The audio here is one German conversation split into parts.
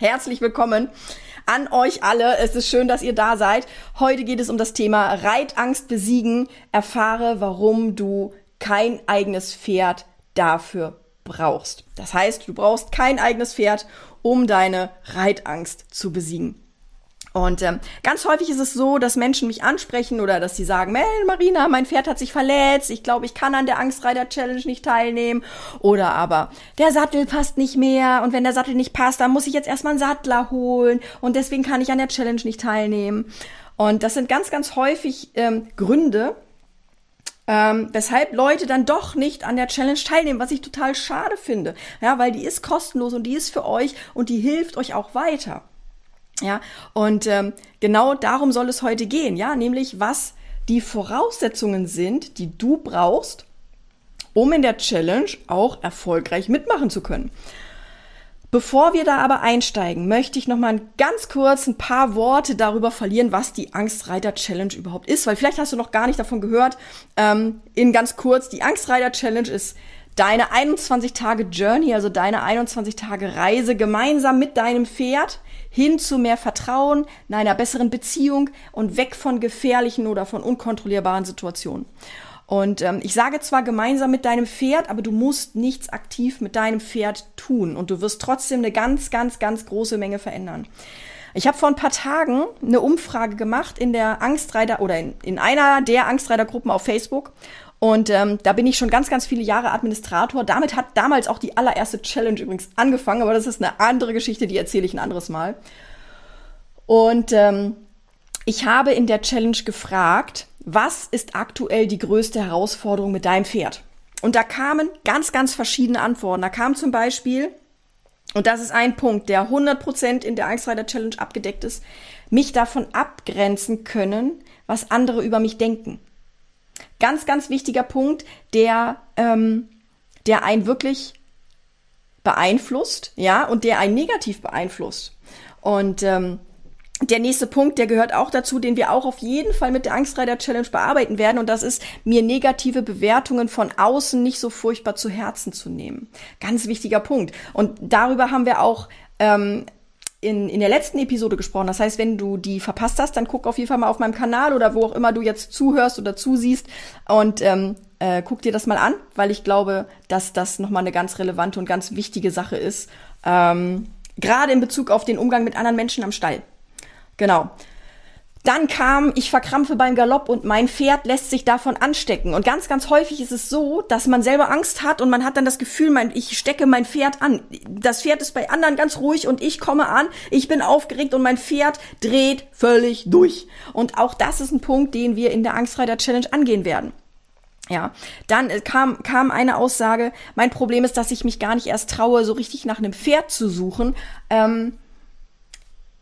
Herzlich willkommen an euch alle. Es ist schön, dass ihr da seid. Heute geht es um das Thema Reitangst besiegen. Erfahre, warum du kein eigenes Pferd dafür brauchst. Das heißt, du brauchst kein eigenes Pferd, um deine Reitangst zu besiegen. Und ähm, ganz häufig ist es so, dass Menschen mich ansprechen oder dass sie sagen, Mel, Marina, mein Pferd hat sich verletzt, ich glaube, ich kann an der Angstreiter-Challenge nicht teilnehmen. Oder aber, der Sattel passt nicht mehr und wenn der Sattel nicht passt, dann muss ich jetzt erstmal einen Sattler holen und deswegen kann ich an der Challenge nicht teilnehmen. Und das sind ganz, ganz häufig ähm, Gründe, ähm, weshalb Leute dann doch nicht an der Challenge teilnehmen, was ich total schade finde. Ja, weil die ist kostenlos und die ist für euch und die hilft euch auch weiter. Ja, und ähm, genau darum soll es heute gehen, ja, nämlich was die Voraussetzungen sind, die du brauchst, um in der Challenge auch erfolgreich mitmachen zu können. Bevor wir da aber einsteigen, möchte ich noch mal ganz kurz ein paar Worte darüber verlieren, was die Angstreiter Challenge überhaupt ist, weil vielleicht hast du noch gar nicht davon gehört. Ähm, in ganz kurz, die Angstreiter Challenge ist deine 21 Tage Journey, also deine 21 Tage Reise gemeinsam mit deinem Pferd hin zu mehr Vertrauen, einer besseren Beziehung und weg von gefährlichen oder von unkontrollierbaren Situationen. Und ähm, ich sage zwar gemeinsam mit deinem Pferd, aber du musst nichts aktiv mit deinem Pferd tun und du wirst trotzdem eine ganz, ganz, ganz große Menge verändern. Ich habe vor ein paar Tagen eine Umfrage gemacht in der Angstreiter oder in, in einer der Angstreitergruppen auf Facebook und ähm, da bin ich schon ganz, ganz viele Jahre Administrator. Damit hat damals auch die allererste Challenge übrigens angefangen, aber das ist eine andere Geschichte, die erzähle ich ein anderes Mal. Und ähm, ich habe in der Challenge gefragt, was ist aktuell die größte Herausforderung mit deinem Pferd? Und da kamen ganz, ganz verschiedene Antworten. Da kam zum Beispiel, und das ist ein Punkt, der 100% in der Angstreiter Challenge abgedeckt ist, mich davon abgrenzen können, was andere über mich denken. Ganz, ganz wichtiger Punkt, der, ähm, der einen wirklich beeinflusst, ja, und der einen negativ beeinflusst. Und ähm, der nächste Punkt, der gehört auch dazu, den wir auch auf jeden Fall mit der Angstreiter Challenge bearbeiten werden. Und das ist, mir negative Bewertungen von außen nicht so furchtbar zu Herzen zu nehmen. Ganz wichtiger Punkt. Und darüber haben wir auch ähm, in, in der letzten Episode gesprochen. Das heißt, wenn du die verpasst hast, dann guck auf jeden Fall mal auf meinem Kanal oder wo auch immer du jetzt zuhörst oder zusiehst und ähm, äh, guck dir das mal an, weil ich glaube, dass das nochmal eine ganz relevante und ganz wichtige Sache ist. Ähm, Gerade in Bezug auf den Umgang mit anderen Menschen am Stall. Genau. Dann kam, ich verkrampfe beim Galopp und mein Pferd lässt sich davon anstecken. Und ganz, ganz häufig ist es so, dass man selber Angst hat und man hat dann das Gefühl, mein, ich stecke mein Pferd an. Das Pferd ist bei anderen ganz ruhig und ich komme an, ich bin aufgeregt und mein Pferd dreht völlig durch. Und auch das ist ein Punkt, den wir in der Angstreiter Challenge angehen werden. Ja, dann äh, kam, kam eine Aussage, mein Problem ist, dass ich mich gar nicht erst traue, so richtig nach einem Pferd zu suchen. Ähm,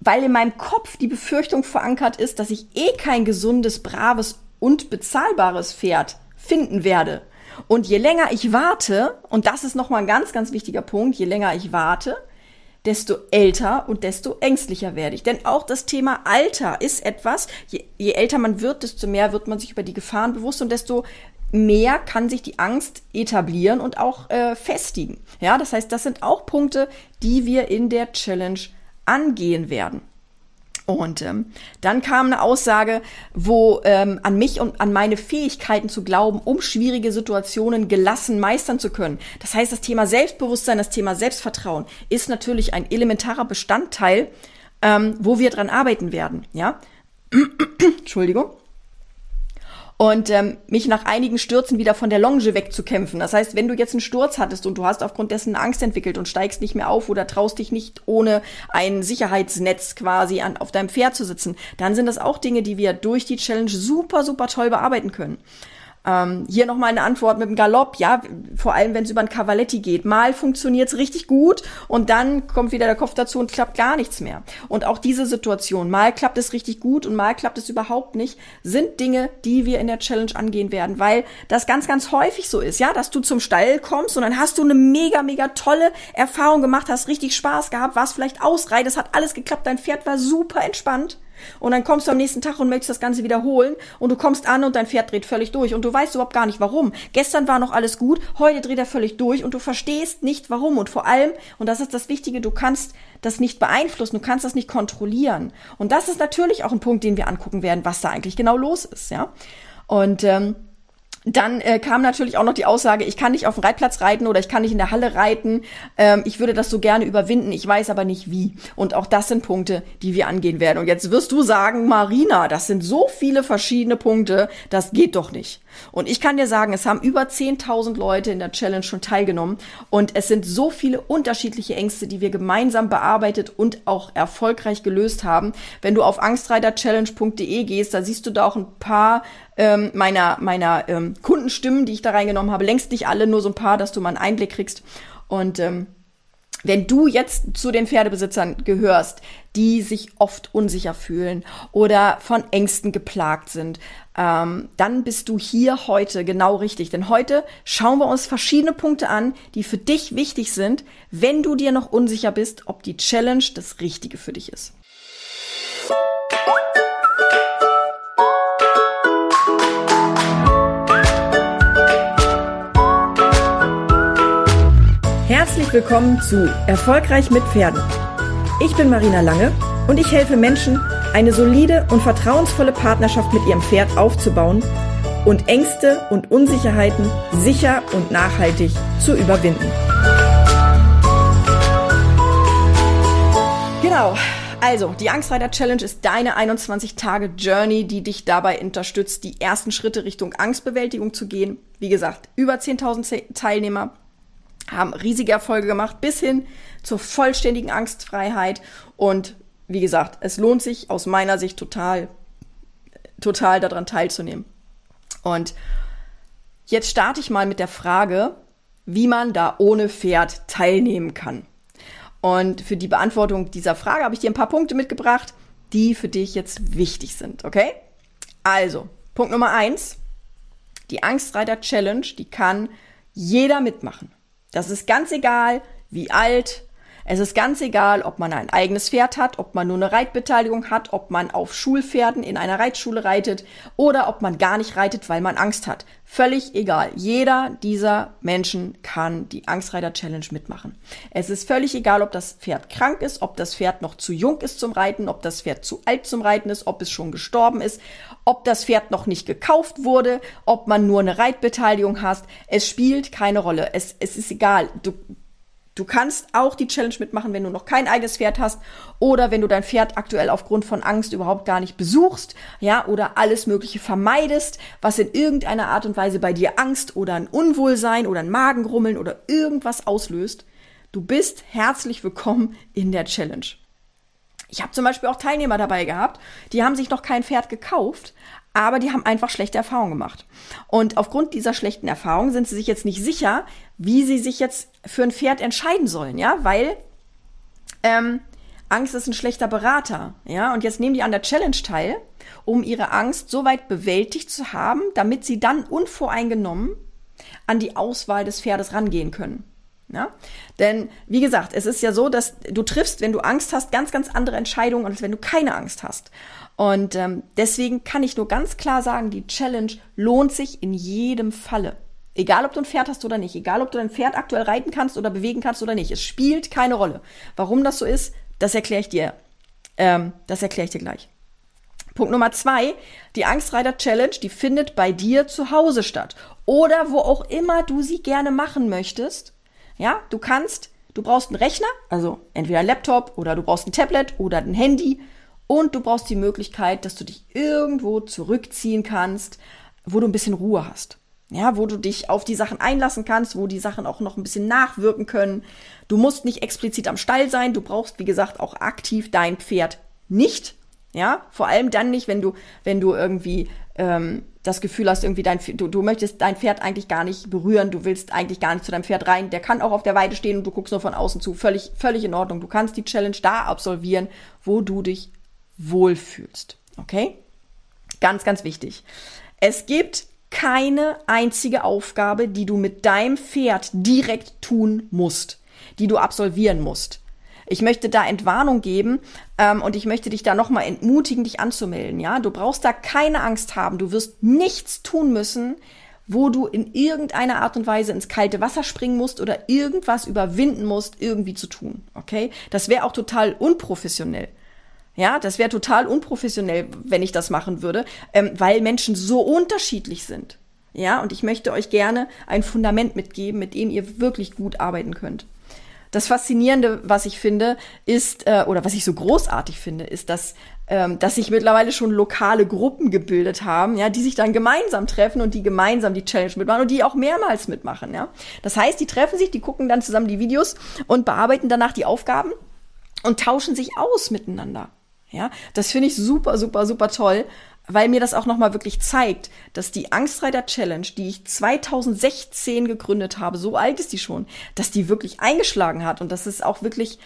weil in meinem Kopf die Befürchtung verankert ist, dass ich eh kein gesundes, braves und bezahlbares Pferd finden werde. Und je länger ich warte, und das ist nochmal ein ganz, ganz wichtiger Punkt, je länger ich warte, desto älter und desto ängstlicher werde ich. Denn auch das Thema Alter ist etwas, je, je älter man wird, desto mehr wird man sich über die Gefahren bewusst und desto mehr kann sich die Angst etablieren und auch äh, festigen. Ja, das heißt, das sind auch Punkte, die wir in der Challenge angehen werden. Und ähm, dann kam eine Aussage, wo ähm, an mich und an meine Fähigkeiten zu glauben, um schwierige Situationen gelassen meistern zu können. Das heißt, das Thema Selbstbewusstsein, das Thema Selbstvertrauen ist natürlich ein elementarer Bestandteil, ähm, wo wir dran arbeiten werden. Ja, Entschuldigung und ähm, mich nach einigen Stürzen wieder von der Longe wegzukämpfen. Das heißt, wenn du jetzt einen Sturz hattest und du hast aufgrund dessen Angst entwickelt und steigst nicht mehr auf oder traust dich nicht ohne ein Sicherheitsnetz quasi an, auf deinem Pferd zu sitzen, dann sind das auch Dinge, die wir durch die Challenge super, super toll bearbeiten können. Ähm, hier nochmal eine Antwort mit dem Galopp, ja, vor allem wenn es über ein Cavaletti geht. Mal funktioniert's richtig gut und dann kommt wieder der Kopf dazu und klappt gar nichts mehr. Und auch diese Situation, mal klappt es richtig gut und mal klappt es überhaupt nicht, sind Dinge, die wir in der Challenge angehen werden, weil das ganz, ganz häufig so ist, ja, dass du zum Stall kommst und dann hast du eine mega, mega tolle Erfahrung gemacht, hast richtig Spaß gehabt, warst vielleicht ausreit, es hat alles geklappt, dein Pferd war super entspannt Und dann kommst du am nächsten Tag und möchtest das Ganze wiederholen und du kommst an und dein Pferd dreht völlig durch und du weißt überhaupt gar nicht warum. Gestern war noch alles gut, heute dreht er völlig durch und du verstehst nicht warum. Und vor allem, und das ist das Wichtige, du kannst das nicht beeinflussen, du kannst das nicht kontrollieren. Und das ist natürlich auch ein Punkt, den wir angucken werden, was da eigentlich genau los ist, ja. Und ähm, dann äh, kam natürlich auch noch die Aussage, ich kann nicht auf dem Reitplatz reiten oder ich kann nicht in der Halle reiten. Ähm, ich würde das so gerne überwinden, ich weiß aber nicht wie. Und auch das sind Punkte, die wir angehen werden. Und jetzt wirst du sagen, Marina, das sind so viele verschiedene Punkte, das geht doch nicht. Und ich kann dir sagen, es haben über 10.000 Leute in der Challenge schon teilgenommen und es sind so viele unterschiedliche Ängste, die wir gemeinsam bearbeitet und auch erfolgreich gelöst haben. Wenn du auf angstreiterchallenge.de gehst, da siehst du da auch ein paar ähm, meiner, meiner ähm, Kundenstimmen, die ich da reingenommen habe. Längst nicht alle, nur so ein paar, dass du mal einen Einblick kriegst. Und ähm, wenn du jetzt zu den Pferdebesitzern gehörst, die sich oft unsicher fühlen oder von Ängsten geplagt sind, ähm, dann bist du hier heute genau richtig. Denn heute schauen wir uns verschiedene Punkte an, die für dich wichtig sind, wenn du dir noch unsicher bist, ob die Challenge das Richtige für dich ist. Herzlich willkommen zu Erfolgreich mit Pferden. Ich bin Marina Lange und ich helfe Menschen, eine solide und vertrauensvolle Partnerschaft mit ihrem Pferd aufzubauen und Ängste und Unsicherheiten sicher und nachhaltig zu überwinden. Genau. Also, die Angstreiter Challenge ist deine 21 Tage Journey, die dich dabei unterstützt, die ersten Schritte Richtung Angstbewältigung zu gehen. Wie gesagt, über 10.000 Teilnehmer haben riesige Erfolge gemacht bis hin zur vollständigen Angstfreiheit und wie gesagt, es lohnt sich aus meiner Sicht total, total daran teilzunehmen. Und jetzt starte ich mal mit der Frage, wie man da ohne Pferd teilnehmen kann. Und für die Beantwortung dieser Frage habe ich dir ein paar Punkte mitgebracht, die für dich jetzt wichtig sind, okay? Also, Punkt Nummer eins. Die Angstreiter Challenge, die kann jeder mitmachen. Das ist ganz egal, wie alt, es ist ganz egal, ob man ein eigenes Pferd hat, ob man nur eine Reitbeteiligung hat, ob man auf Schulpferden in einer Reitschule reitet oder ob man gar nicht reitet, weil man Angst hat. Völlig egal. Jeder dieser Menschen kann die Angstreiter Challenge mitmachen. Es ist völlig egal, ob das Pferd krank ist, ob das Pferd noch zu jung ist zum Reiten, ob das Pferd zu alt zum Reiten ist, ob es schon gestorben ist, ob das Pferd noch nicht gekauft wurde, ob man nur eine Reitbeteiligung hast. Es spielt keine Rolle. Es, es ist egal. Du, Du kannst auch die Challenge mitmachen, wenn du noch kein eigenes Pferd hast oder wenn du dein Pferd aktuell aufgrund von Angst überhaupt gar nicht besuchst, ja, oder alles Mögliche vermeidest, was in irgendeiner Art und Weise bei dir Angst oder ein Unwohlsein oder ein Magengrummeln oder irgendwas auslöst. Du bist herzlich willkommen in der Challenge. Ich habe zum Beispiel auch Teilnehmer dabei gehabt, die haben sich noch kein Pferd gekauft, aber die haben einfach schlechte Erfahrungen gemacht. Und aufgrund dieser schlechten Erfahrungen sind sie sich jetzt nicht sicher, wie sie sich jetzt für ein Pferd entscheiden sollen, ja, weil ähm, Angst ist ein schlechter Berater, ja, und jetzt nehmen die an der Challenge teil, um ihre Angst so weit bewältigt zu haben, damit sie dann unvoreingenommen an die Auswahl des Pferdes rangehen können. Ja? Denn wie gesagt, es ist ja so, dass du triffst, wenn du Angst hast, ganz, ganz andere Entscheidungen, als wenn du keine Angst hast. Und ähm, deswegen kann ich nur ganz klar sagen, die Challenge lohnt sich in jedem Falle. Egal, ob du ein Pferd hast oder nicht, egal, ob du dein Pferd aktuell reiten kannst oder bewegen kannst oder nicht, es spielt keine Rolle. Warum das so ist, das erkläre ich dir. Ähm, das erkläre ich dir gleich. Punkt Nummer zwei, die Angstreiter Challenge, die findet bei dir zu Hause statt. Oder wo auch immer du sie gerne machen möchtest. Ja, du kannst, du brauchst einen Rechner, also entweder ein Laptop oder du brauchst ein Tablet oder ein Handy und du brauchst die Möglichkeit, dass du dich irgendwo zurückziehen kannst, wo du ein bisschen Ruhe hast. Ja, wo du dich auf die Sachen einlassen kannst, wo die Sachen auch noch ein bisschen nachwirken können. Du musst nicht explizit am Stall sein. Du brauchst, wie gesagt, auch aktiv dein Pferd nicht. Ja, vor allem dann nicht, wenn du, wenn du irgendwie ähm, das Gefühl hast, irgendwie dein, du, du möchtest dein Pferd eigentlich gar nicht berühren, du willst eigentlich gar nicht zu deinem Pferd rein. Der kann auch auf der Weide stehen und du guckst nur von außen zu. Völlig, völlig in Ordnung. Du kannst die Challenge da absolvieren, wo du dich wohlfühlst. Okay? Ganz, ganz wichtig. Es gibt keine einzige Aufgabe, die du mit deinem Pferd direkt tun musst, die du absolvieren musst. Ich möchte da Entwarnung geben ähm, und ich möchte dich da nochmal entmutigen, dich anzumelden. Ja, du brauchst da keine Angst haben. Du wirst nichts tun müssen, wo du in irgendeiner Art und Weise ins kalte Wasser springen musst oder irgendwas überwinden musst, irgendwie zu tun. Okay? Das wäre auch total unprofessionell. Ja, das wäre total unprofessionell, wenn ich das machen würde, ähm, weil Menschen so unterschiedlich sind. Ja, und ich möchte euch gerne ein Fundament mitgeben, mit dem ihr wirklich gut arbeiten könnt. Das Faszinierende, was ich finde, ist, äh, oder was ich so großartig finde, ist, dass, ähm, dass sich mittlerweile schon lokale Gruppen gebildet haben, ja, die sich dann gemeinsam treffen und die gemeinsam die Challenge mitmachen und die auch mehrmals mitmachen, ja. Das heißt, die treffen sich, die gucken dann zusammen die Videos und bearbeiten danach die Aufgaben und tauschen sich aus miteinander. Ja, das finde ich super, super, super toll, weil mir das auch nochmal wirklich zeigt, dass die Angstreiter Challenge, die ich 2016 gegründet habe, so alt ist die schon, dass die wirklich eingeschlagen hat und dass es auch wirklich,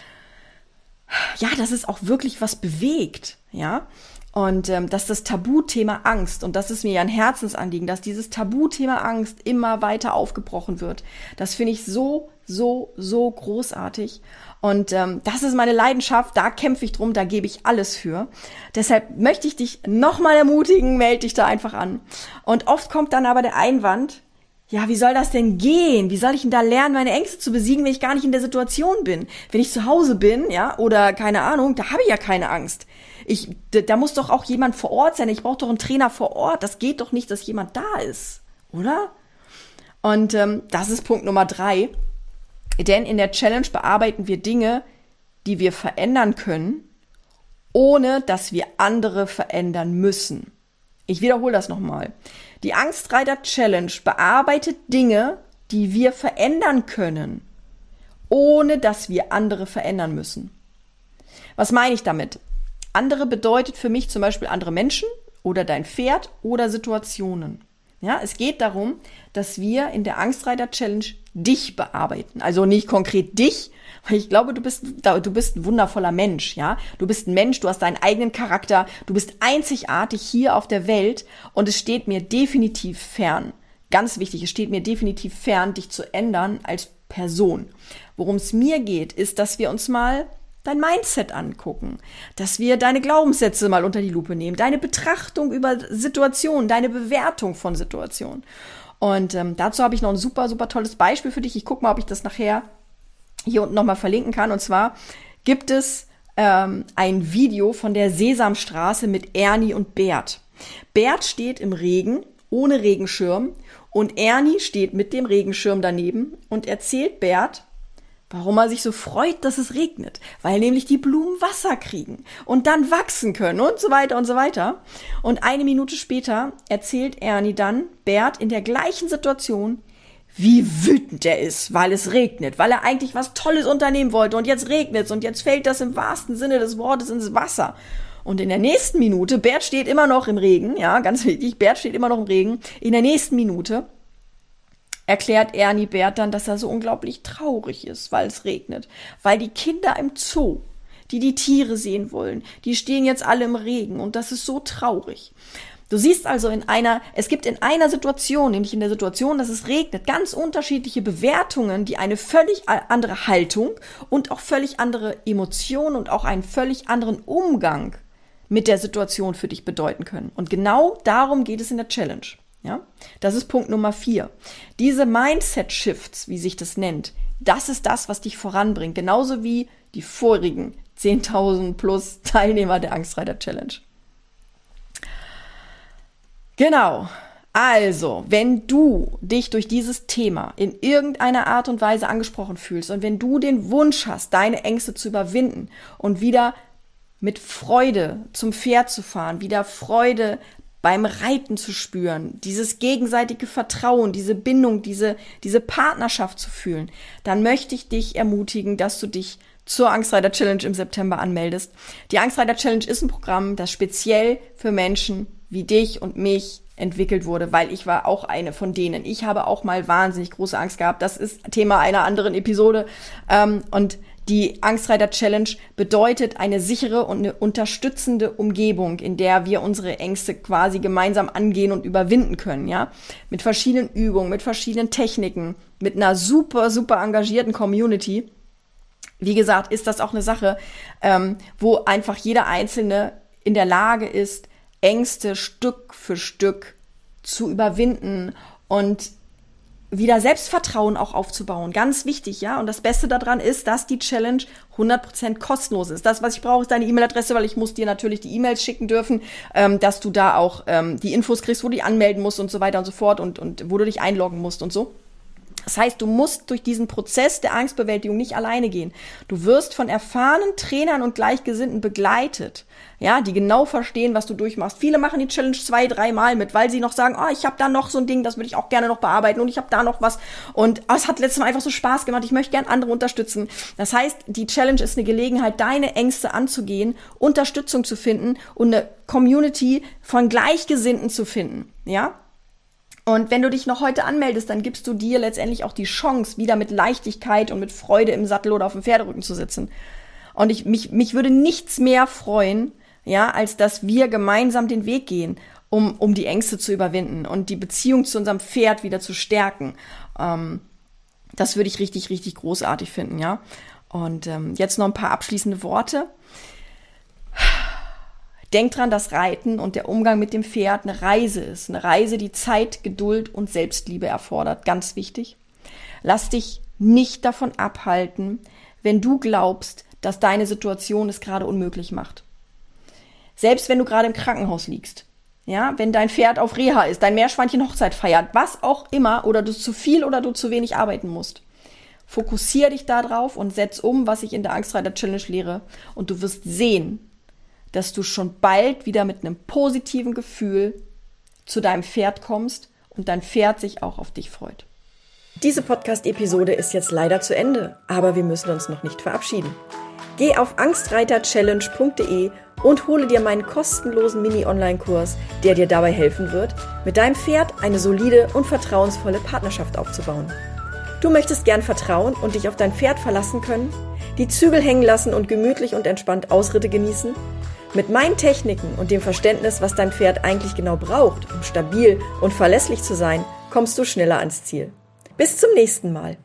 ja, dass es auch wirklich was bewegt, ja. Und ähm, dass das Tabuthema Angst, und das ist mir ja ein Herzensanliegen, dass dieses Tabuthema Angst immer weiter aufgebrochen wird. Das finde ich so, so, so großartig. Und ähm, das ist meine Leidenschaft, da kämpfe ich drum, da gebe ich alles für. Deshalb möchte ich dich nochmal ermutigen, melde dich da einfach an. Und oft kommt dann aber der Einwand, ja, wie soll das denn gehen? Wie soll ich denn da lernen, meine Ängste zu besiegen, wenn ich gar nicht in der Situation bin? Wenn ich zu Hause bin, ja, oder keine Ahnung, da habe ich ja keine Angst. Ich, da muss doch auch jemand vor Ort sein. Ich brauche doch einen Trainer vor Ort. Das geht doch nicht, dass jemand da ist, oder? Und ähm, das ist Punkt Nummer drei. Denn in der Challenge bearbeiten wir Dinge, die wir verändern können, ohne dass wir andere verändern müssen. Ich wiederhole das nochmal. Die Angstreiter Challenge bearbeitet Dinge, die wir verändern können, ohne dass wir andere verändern müssen. Was meine ich damit? Andere bedeutet für mich zum Beispiel andere Menschen oder dein Pferd oder Situationen. Ja, es geht darum, dass wir in der Angstreiter Challenge dich bearbeiten. Also nicht konkret dich, weil ich glaube, du bist, du bist ein wundervoller Mensch, ja. Du bist ein Mensch, du hast deinen eigenen Charakter, du bist einzigartig hier auf der Welt und es steht mir definitiv fern. Ganz wichtig, es steht mir definitiv fern, dich zu ändern als Person. Worum es mir geht, ist, dass wir uns mal dein Mindset angucken, dass wir deine Glaubenssätze mal unter die Lupe nehmen, deine Betrachtung über Situationen, deine Bewertung von Situationen. Und ähm, dazu habe ich noch ein super, super tolles Beispiel für dich. Ich gucke mal, ob ich das nachher hier unten nochmal verlinken kann. Und zwar gibt es ähm, ein Video von der Sesamstraße mit Ernie und Bert. Bert steht im Regen ohne Regenschirm und Ernie steht mit dem Regenschirm daneben und erzählt Bert, Warum er sich so freut, dass es regnet, weil nämlich die Blumen Wasser kriegen und dann wachsen können und so weiter und so weiter. Und eine Minute später erzählt Ernie dann Bert in der gleichen Situation, wie wütend er ist, weil es regnet, weil er eigentlich was Tolles unternehmen wollte und jetzt regnet es und jetzt fällt das im wahrsten Sinne des Wortes ins Wasser. Und in der nächsten Minute, Bert steht immer noch im Regen, ja, ganz wichtig, Bert steht immer noch im Regen. In der nächsten Minute erklärt Ernie Bert dann, dass er so unglaublich traurig ist, weil es regnet. Weil die Kinder im Zoo, die die Tiere sehen wollen, die stehen jetzt alle im Regen und das ist so traurig. Du siehst also in einer, es gibt in einer Situation, nämlich in der Situation, dass es regnet, ganz unterschiedliche Bewertungen, die eine völlig andere Haltung und auch völlig andere Emotionen und auch einen völlig anderen Umgang mit der Situation für dich bedeuten können. Und genau darum geht es in der Challenge. Ja, das ist Punkt Nummer vier. Diese Mindset Shifts, wie sich das nennt, das ist das, was dich voranbringt. Genauso wie die vorigen 10.000 plus Teilnehmer der Angstreiter Challenge. Genau. Also, wenn du dich durch dieses Thema in irgendeiner Art und Weise angesprochen fühlst und wenn du den Wunsch hast, deine Ängste zu überwinden und wieder mit Freude zum Pferd zu fahren, wieder Freude beim Reiten zu spüren, dieses gegenseitige Vertrauen, diese Bindung, diese, diese Partnerschaft zu fühlen, dann möchte ich dich ermutigen, dass du dich zur Angstreiter Challenge im September anmeldest. Die Angstreiter Challenge ist ein Programm, das speziell für Menschen wie dich und mich entwickelt wurde, weil ich war auch eine von denen. Ich habe auch mal wahnsinnig große Angst gehabt. Das ist Thema einer anderen Episode. Ähm, und die Angstreiter Challenge bedeutet eine sichere und eine unterstützende Umgebung, in der wir unsere Ängste quasi gemeinsam angehen und überwinden können, ja? Mit verschiedenen Übungen, mit verschiedenen Techniken, mit einer super, super engagierten Community wie gesagt, ist das auch eine Sache, ähm, wo einfach jeder Einzelne in der Lage ist, Ängste Stück für Stück zu überwinden und wieder Selbstvertrauen auch aufzubauen. Ganz wichtig, ja. Und das Beste daran ist, dass die Challenge 100% kostenlos ist. Das, was ich brauche, ist deine E-Mail-Adresse, weil ich muss dir natürlich die E-Mails schicken dürfen, ähm, dass du da auch ähm, die Infos kriegst, wo du dich anmelden musst und so weiter und so fort und, und wo du dich einloggen musst und so. Das heißt, du musst durch diesen Prozess der Angstbewältigung nicht alleine gehen. Du wirst von erfahrenen Trainern und Gleichgesinnten begleitet, ja, die genau verstehen, was du durchmachst. Viele machen die Challenge zwei, dreimal mit, weil sie noch sagen, oh, ich habe da noch so ein Ding, das würde ich auch gerne noch bearbeiten und ich habe da noch was und oh, es hat letztes Mal einfach so Spaß gemacht. Ich möchte gern andere unterstützen. Das heißt, die Challenge ist eine Gelegenheit, deine Ängste anzugehen, Unterstützung zu finden und eine Community von Gleichgesinnten zu finden, ja. Und wenn du dich noch heute anmeldest, dann gibst du dir letztendlich auch die Chance, wieder mit Leichtigkeit und mit Freude im Sattel oder auf dem Pferderücken zu sitzen. Und ich, mich, mich würde nichts mehr freuen, ja, als dass wir gemeinsam den Weg gehen, um, um die Ängste zu überwinden und die Beziehung zu unserem Pferd wieder zu stärken. Ähm, das würde ich richtig, richtig großartig finden, ja. Und ähm, jetzt noch ein paar abschließende Worte. Denk dran, dass Reiten und der Umgang mit dem Pferd eine Reise ist. Eine Reise, die Zeit, Geduld und Selbstliebe erfordert. Ganz wichtig. Lass dich nicht davon abhalten, wenn du glaubst, dass deine Situation es gerade unmöglich macht. Selbst wenn du gerade im Krankenhaus liegst. Ja, wenn dein Pferd auf Reha ist, dein Meerschweinchen Hochzeit feiert, was auch immer, oder du zu viel oder du zu wenig arbeiten musst. Fokussier dich darauf und setz um, was ich in der Angstreiter Challenge lehre. Und du wirst sehen, dass du schon bald wieder mit einem positiven Gefühl zu deinem Pferd kommst und dein Pferd sich auch auf dich freut. Diese Podcast-Episode ist jetzt leider zu Ende, aber wir müssen uns noch nicht verabschieden. Geh auf angstreiterchallenge.de und hole dir meinen kostenlosen Mini-Online-Kurs, der dir dabei helfen wird, mit deinem Pferd eine solide und vertrauensvolle Partnerschaft aufzubauen. Du möchtest gern vertrauen und dich auf dein Pferd verlassen können, die Zügel hängen lassen und gemütlich und entspannt Ausritte genießen? Mit meinen Techniken und dem Verständnis, was dein Pferd eigentlich genau braucht, um stabil und verlässlich zu sein, kommst du schneller ans Ziel. Bis zum nächsten Mal.